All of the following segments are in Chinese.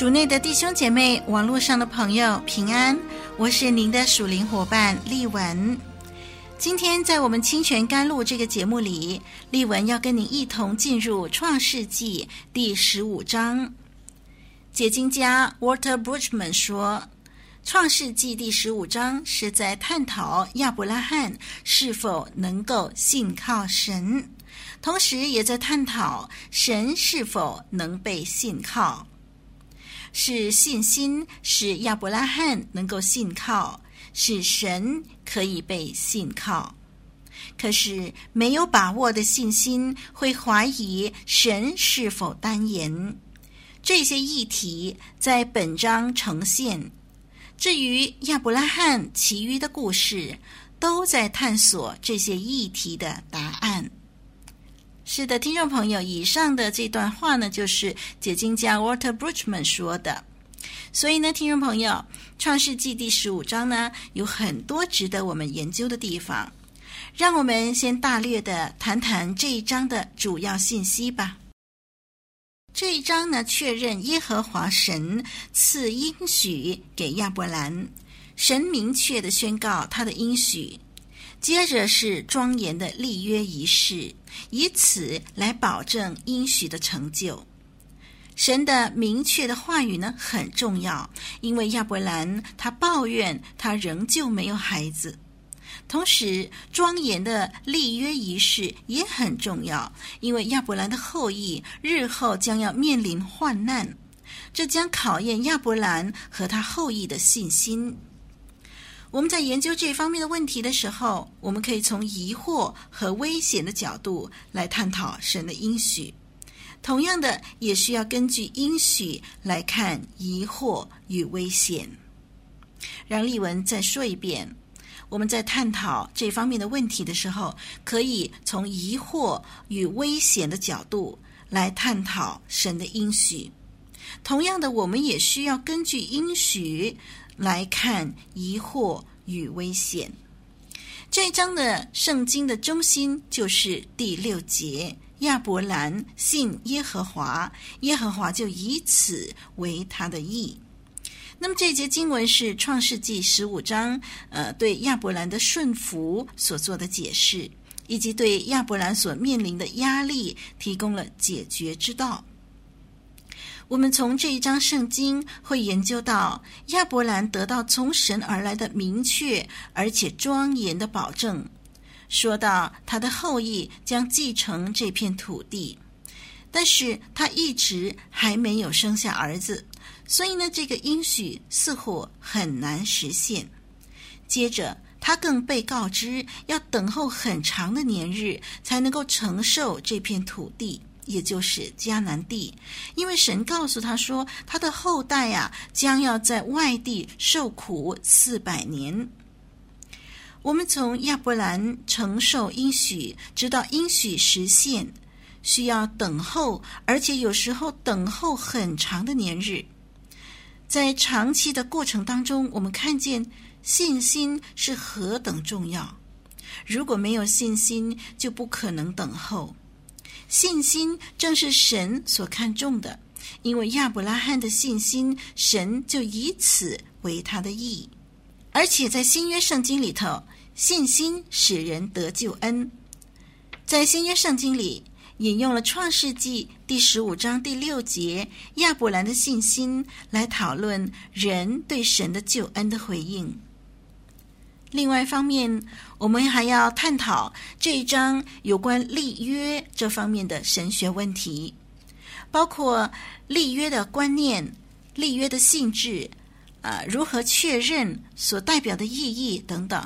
主内的弟兄姐妹，网络上的朋友平安，我是您的属灵伙伴丽文。今天在我们清泉甘露这个节目里，丽文要跟您一同进入创世纪第十五章。解经家 Walter Brueggemann 说，创世纪第十五章是在探讨亚伯拉罕是否能够信靠神，同时也在探讨神是否能被信靠。是信心使亚伯拉罕能够信靠，使神可以被信靠。可是没有把握的信心会怀疑神是否单言。这些议题在本章呈现。至于亚伯拉罕其余的故事，都在探索这些议题的答案。是的，听众朋友，以上的这段话呢，就是解经家 Walter Brueggemann 说的。所以呢，听众朋友，《创世纪》第十五章呢，有很多值得我们研究的地方。让我们先大略的谈谈这一章的主要信息吧。这一章呢，确认耶和华神赐应许给亚伯兰，神明确的宣告他的应许。接着是庄严的立约仪式，以此来保证应许的成就。神的明确的话语呢，很重要，因为亚伯兰他抱怨他仍旧没有孩子。同时，庄严的立约仪式也很重要，因为亚伯兰的后裔日后将要面临患难，这将考验亚伯兰和他后裔的信心。我们在研究这方面的问题的时候，我们可以从疑惑和危险的角度来探讨神的应许。同样的，也需要根据应许来看疑惑与危险。让丽文再说一遍：我们在探讨这方面的问题的时候，可以从疑惑与危险的角度来探讨神的应许。同样的，我们也需要根据应许。来看疑惑与危险。这一章的圣经的中心就是第六节：亚伯兰信耶和华，耶和华就以此为他的义。那么这节经文是创世纪十五章，呃，对亚伯兰的顺服所做的解释，以及对亚伯兰所面临的压力提供了解决之道。我们从这一章圣经会研究到亚伯兰得到从神而来的明确而且庄严的保证，说到他的后裔将继承这片土地，但是他一直还没有生下儿子，所以呢，这个应许似乎很难实现。接着，他更被告知要等候很长的年日才能够承受这片土地。也就是迦南地，因为神告诉他说，他的后代、啊、将要在外地受苦四百年。我们从亚伯兰承受应许，直到应许实现，需要等候，而且有时候等候很长的年日。在长期的过程当中，我们看见信心是何等重要。如果没有信心，就不可能等候。信心正是神所看重的，因为亚伯拉罕的信心，神就以此为他的义。而且在新约圣经里头，信心使人得救恩。在新约圣经里引用了创世纪第十五章第六节亚伯兰的信心来讨论人对神的救恩的回应。另外一方面，我们还要探讨这一章有关立约这方面的神学问题，包括立约的观念、立约的性质，啊，如何确认所代表的意义等等，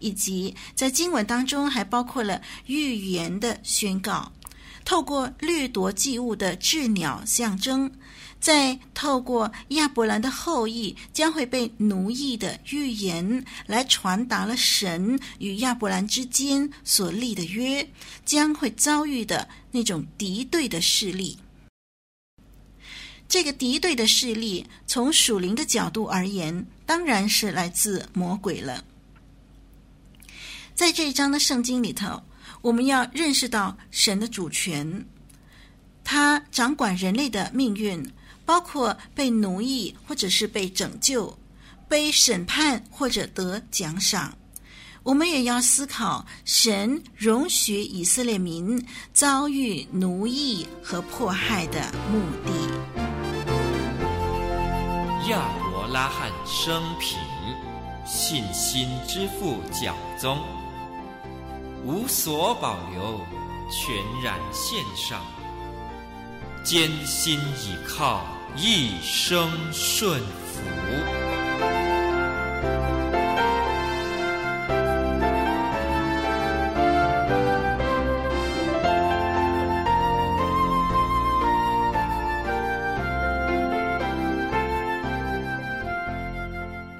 以及在经文当中还包括了预言的宣告，透过掠夺祭物的雉鸟象征，再透过亚伯兰的后裔将会被奴役的预言，来传达了神与亚伯兰之间所立的约将会遭遇的那种敌对的势力。这个敌对的势力，从属灵的角度而言，当然是来自魔鬼了。在这一章的圣经里头，我们要认识到神的主权，他掌管人类的命运，包括被奴役或者是被拯救、被审判或者得奖赏。我们也要思考神容许以色列民遭遇奴役和迫害的目的。亚伯拉罕生平，信心之父讲宗，无所保留，全然献上，艰辛倚靠，一生顺服。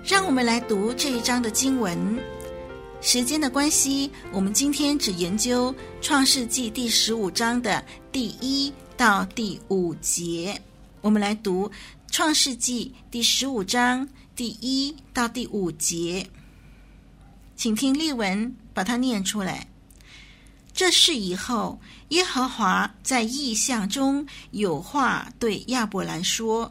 让我们来读这一章的经文。时间的关系，我们今天只研究《创世纪》第十五章的第一到第五节。我们来读《创世纪》第十五章第一到第五节，请听例文把它念出来。这事以后，耶和华在异象中有话对亚伯兰说。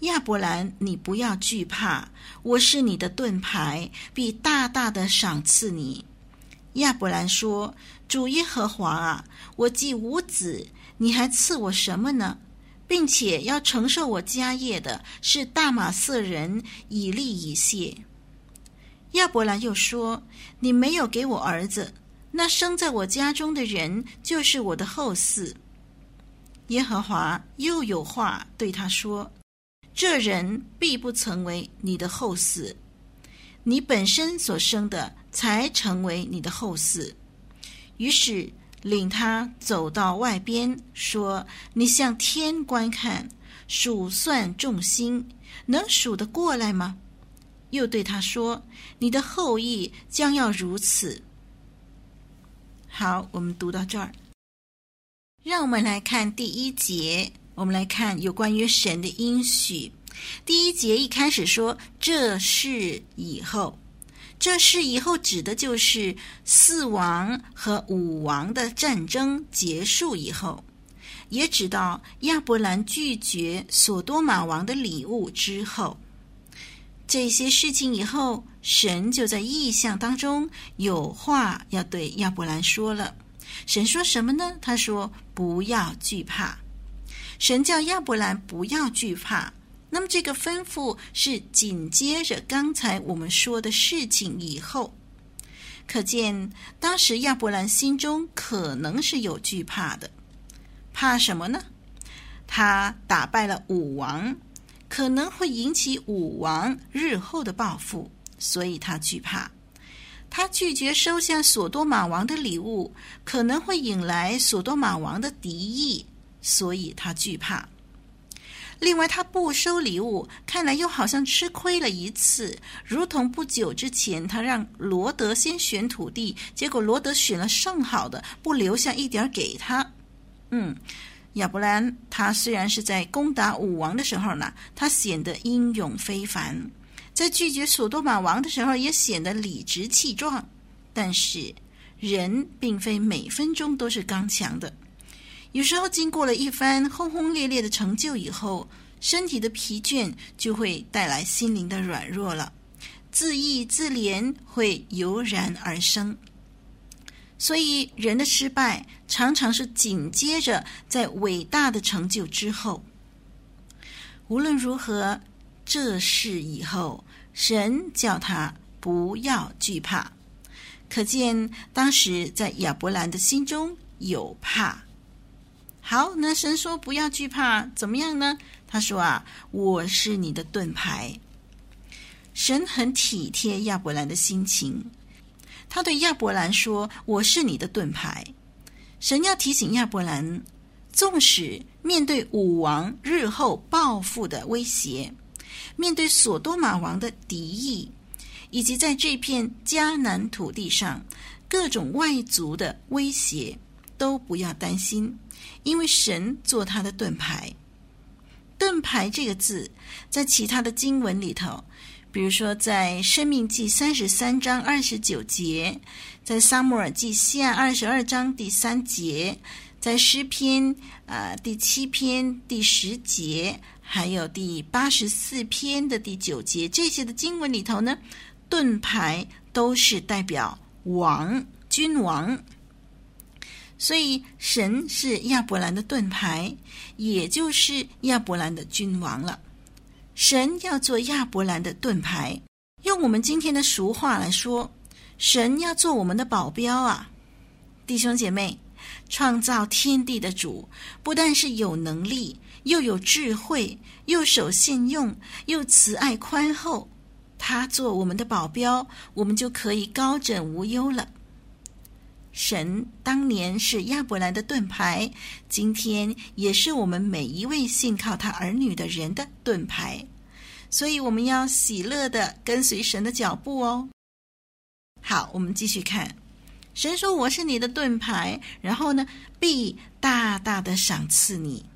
亚伯兰，你不要惧怕，我是你的盾牌，必大大的赏赐你。亚伯兰说：“主耶和华啊，我既无子，你还赐我什么呢？并且要承受我家业的是大马色人以利以谢。”亚伯兰又说：“你没有给我儿子，那生在我家中的人就是我的后嗣。”耶和华又有话对他说。这人必不成为你的后嗣，你本身所生的才成为你的后嗣。于是领他走到外边，说：“你向天观看，数算众星，能数得过来吗？”又对他说：“你的后裔将要如此。”好，我们读到这儿，让我们来看第一节。我们来看有关于神的应许。第一节一开始说：“这是以后，这事以后指的就是四王和五王的战争结束以后，也指到亚伯兰拒绝所多玛王的礼物之后，这些事情以后，神就在意象当中有话要对亚伯兰说了。神说什么呢？他说：‘不要惧怕。’神叫亚伯兰不要惧怕，那么这个吩咐是紧接着刚才我们说的事情以后，可见当时亚伯兰心中可能是有惧怕的，怕什么呢？他打败了武王，可能会引起武王日后的报复，所以他惧怕。他拒绝收下所多玛王的礼物，可能会引来所多玛王的敌意。所以他惧怕。另外，他不收礼物，看来又好像吃亏了一次。如同不久之前，他让罗德先选土地，结果罗德选了上好的，不留下一点给他。嗯，亚伯兰他虽然是在攻打武王的时候呢，他显得英勇非凡；在拒绝所多玛王的时候，也显得理直气壮。但是，人并非每分钟都是刚强的。有时候，经过了一番轰轰烈烈的成就以后，身体的疲倦就会带来心灵的软弱了，自义自怜会油然而生。所以，人的失败常常是紧接着在伟大的成就之后。无论如何，这事以后，神叫他不要惧怕，可见当时在亚伯兰的心中有怕。好，那神说不要惧怕，怎么样呢？他说啊，我是你的盾牌。神很体贴亚伯兰的心情，他对亚伯兰说：“我是你的盾牌。”神要提醒亚伯兰，纵使面对武王日后报复的威胁，面对所多玛王的敌意，以及在这片迦南土地上各种外族的威胁，都不要担心，因为神做他的盾牌。盾牌这个字，在其他的经文里头，比如说在《生命记》三十三章二十九节，在《撒母耳记下》二十二章第三节，在诗篇啊、呃、第七篇第十节，还有第八十四篇的第九节，这些的经文里头呢，盾牌都是代表王、君王。所以，神是亚伯兰的盾牌，也就是亚伯兰的君王了。神要做亚伯兰的盾牌，用我们今天的俗话来说，神要做我们的保镖啊！弟兄姐妹，创造天地的主，不但是有能力，又有智慧，又守信用，又慈爱宽厚，他做我们的保镖，我们就可以高枕无忧了。神当年是亚伯兰的盾牌，今天也是我们每一位信靠他儿女的人的盾牌，所以我们要喜乐的跟随神的脚步哦。好，我们继续看，神说：“我是你的盾牌，然后呢，必大大的赏赐你。”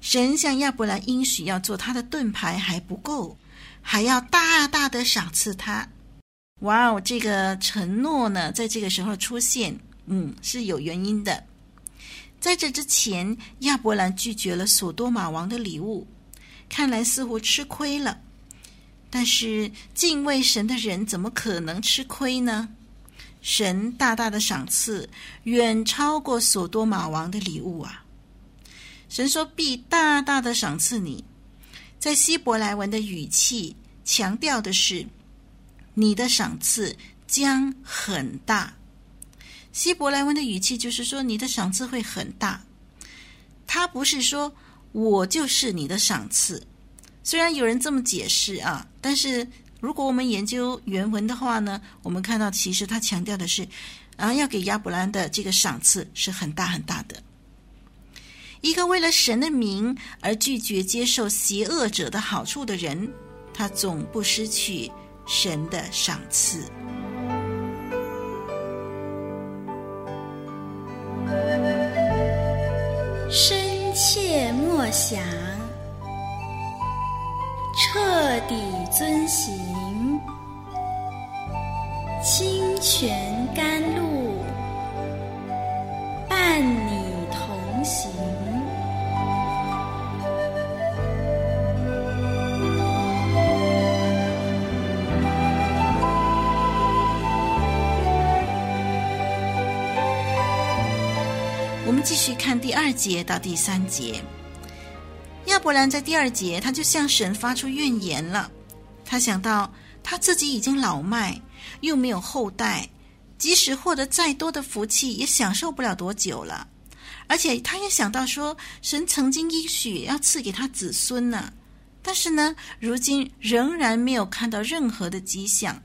神向亚伯兰应许要做他的盾牌还不够，还要大大的赏赐他。哇哦，这个承诺呢，在这个时候出现，嗯，是有原因的。在这之前，亚伯兰拒绝了所多玛王的礼物，看来似乎吃亏了。但是敬畏神的人怎么可能吃亏呢？神大大的赏赐，远超过所多玛王的礼物啊！神说必大大的赏赐你，在希伯来文的语气强调的是。你的赏赐将很大。希伯来文的语气就是说，你的赏赐会很大。他不是说我就是你的赏赐，虽然有人这么解释啊，但是如果我们研究原文的话呢，我们看到其实他强调的是，啊，要给亚伯兰的这个赏赐是很大很大的。一个为了神的名而拒绝接受邪恶者的好处的人，他总不失去。神的赏赐，深切默想，彻底遵行，清泉续看第二节到第三节，亚伯兰在第二节他就向神发出怨言了。他想到他自己已经老迈，又没有后代，即使获得再多的福气，也享受不了多久了。而且他也想到说，神曾经应许要赐给他子孙呢，但是呢，如今仍然没有看到任何的迹象。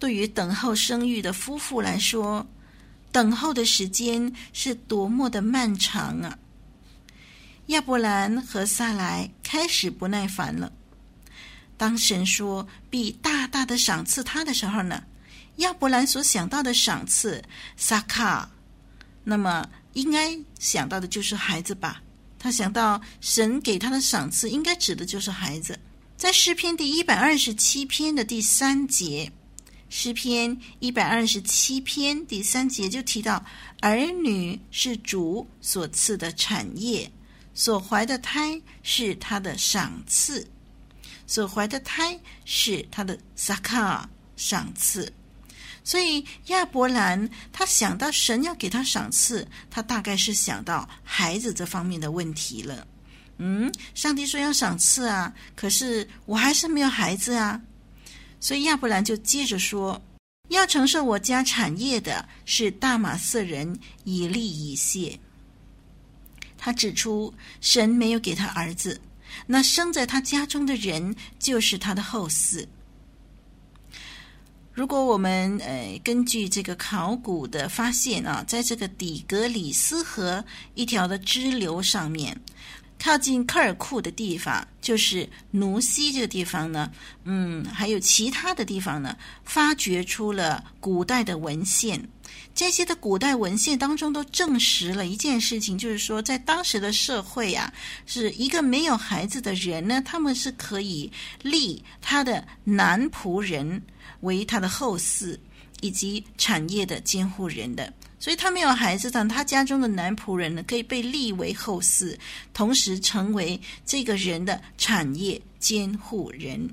对于等候生育的夫妇来说，等候的时间是多么的漫长啊！亚伯兰和撒莱开始不耐烦了。当神说必大大的赏赐他的时候呢，亚伯兰所想到的赏赐撒卡，那么应该想到的就是孩子吧？他想到神给他的赏赐，应该指的就是孩子。在诗篇第一百二十七篇的第三节。诗篇一百二十七篇第三节就提到，儿女是主所赐的产业，所怀的胎是他的赏赐，所怀的胎是他的撒卡赏赐。所以亚伯兰他想到神要给他赏赐，他大概是想到孩子这方面的问题了。嗯，上帝说要赏赐啊，可是我还是没有孩子啊。所以亚伯兰就接着说：“要承受我家产业的是大马色人以利以谢。”他指出，神没有给他儿子，那生在他家中的人就是他的后嗣。如果我们呃根据这个考古的发现啊，在这个底格里斯河一条的支流上面，靠近科尔库的地方，就是奴西这个地方呢，嗯，还有其他的地方呢，发掘出了古代的文献。这些的古代文献当中都证实了一件事情，就是说，在当时的社会啊，是一个没有孩子的人呢，他们是可以立他的男仆人为他的后嗣以及产业的监护人的。所以他没有孩子，但他家中的男仆人呢，可以被立为后嗣，同时成为这个人的产业监护人。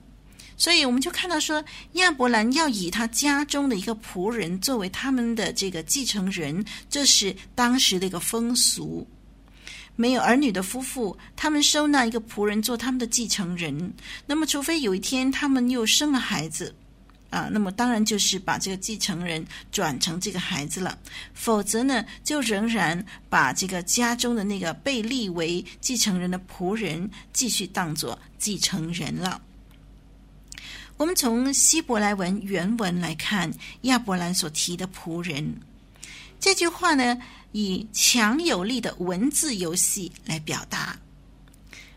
所以我们就看到说，亚伯兰要以他家中的一个仆人作为他们的这个继承人，这是当时的一个风俗。没有儿女的夫妇，他们收纳一个仆人做他们的继承人。那么，除非有一天他们又生了孩子，啊，那么当然就是把这个继承人转成这个孩子了。否则呢，就仍然把这个家中的那个被立为继承人的仆人继续当作继承人了。我们从希伯来文原文来看，亚伯兰所提的仆人这句话呢，以强有力的文字游戏来表达。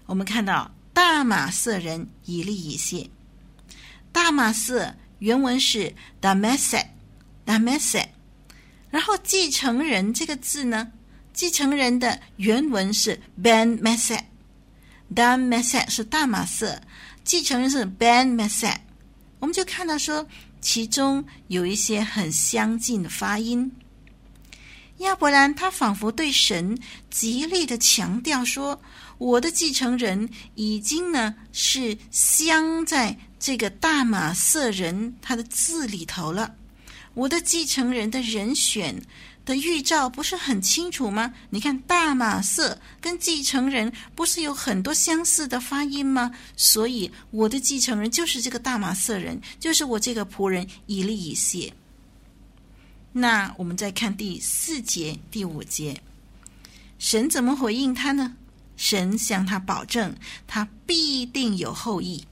我们看到大马色人以利以谢，大马色原文是 damase damase，然后继承人这个字呢，继承人的原文是 Ben Mesek，Dan Mesek 是大马色，继承人是 Ben Mesek。我们就看到说，其中有一些很相近的发音。亚伯兰他仿佛对神极力的强调说：“我的继承人已经呢是镶在这个大马色人他的字里头了，我的继承人的人选。”的预兆不是很清楚吗？你看大马色跟继承人不是有很多相似的发音吗？所以我的继承人就是这个大马色人，就是我这个仆人以利以谢。那我们再看第四节、第五节，神怎么回应他呢？神向他保证，他必定有后裔。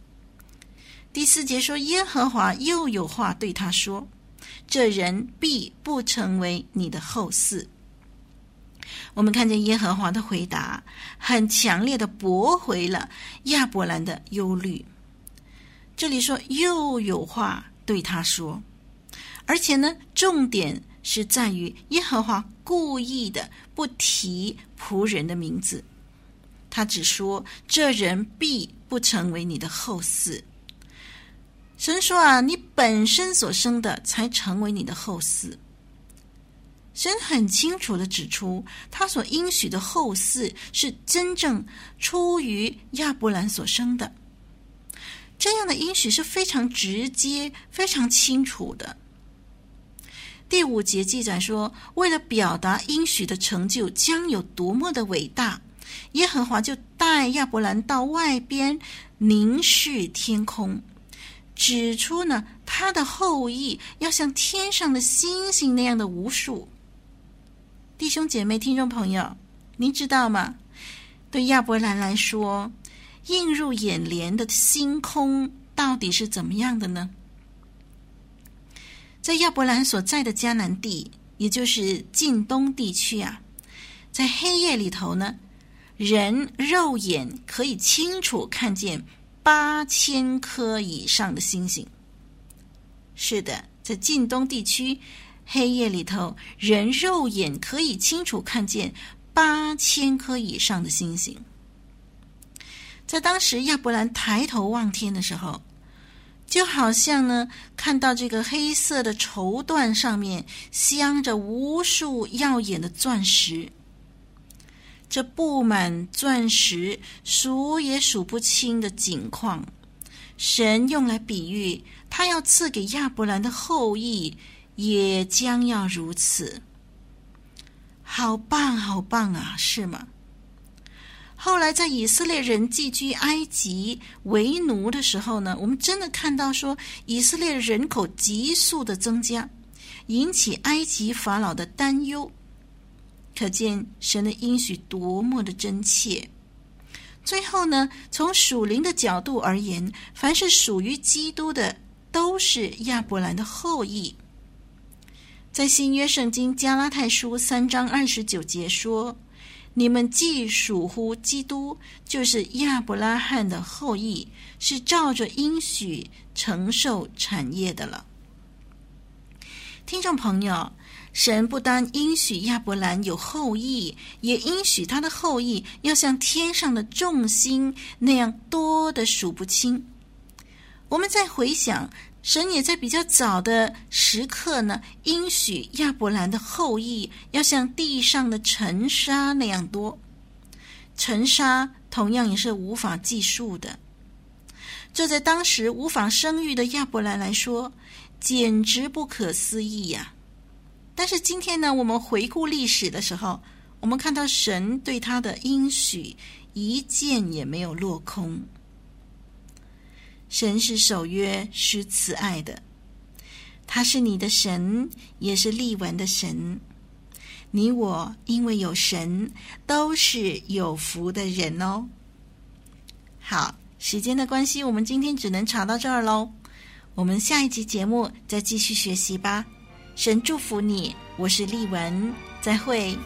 第四节说，耶和华又有话对他说。这人必不成为你的后嗣。我们看见耶和华的回答，很强烈的驳回了亚伯兰的忧虑。这里说又有话对他说，而且呢，重点是在于耶和华故意的不提仆人的名字，他只说这人必不成为你的后嗣。神说啊，你本身所生的才成为你的后嗣。神很清楚的指出，他所应许的后嗣是真正出于亚伯兰所生的。这样的应许是非常直接、非常清楚的。第五节记载说，为了表达应许的成就将有多么的伟大，耶和华就带亚伯兰到外边凝视天空。指出呢，他的后裔要像天上的星星那样的无数。弟兄姐妹、听众朋友，您知道吗？对亚伯兰来说，映入眼帘的星空到底是怎么样的呢？在亚伯兰所在的迦南地，也就是近东地区啊，在黑夜里头呢，人肉眼可以清楚看见。八千颗以上的星星，是的，在近东地区，黑夜里头，人肉眼可以清楚看见八千颗以上的星星。在当时，亚伯兰抬头望天的时候，就好像呢，看到这个黑色的绸缎上面镶着无数耀眼的钻石。这布满钻石、数也数不清的金矿，神用来比喻他要赐给亚伯兰的后裔，也将要如此。好棒，好棒啊，是吗？后来在以色列人寄居埃及为奴的时候呢，我们真的看到说，以色列人口急速的增加，引起埃及法老的担忧。可见神的应许多么的真切。最后呢，从属灵的角度而言，凡是属于基督的都是亚伯兰的后裔。在新约圣经加拉太书三章二十九节说：“你们既属乎基督，就是亚伯拉罕的后裔，是照着应许承受产业的了。”听众朋友，神不单应许亚伯兰有后裔，也应许他的后裔要像天上的众星那样多的数不清。我们再回想，神也在比较早的时刻呢，应许亚伯兰的后裔要像地上的尘沙那样多。尘沙同样也是无法计数的。这在当时无法生育的亚伯兰来说，简直不可思议呀！但是今天呢，我们回顾历史的时候，我们看到神对他的应许一件也没有落空。神是守约是慈爱的，他是你的神，也是立文的神。你我因为有神，都是有福的人哦。好，时间的关系，我们今天只能查到这儿喽。我们下一集节目再继续学习吧。神祝福你，我是丽文，再会。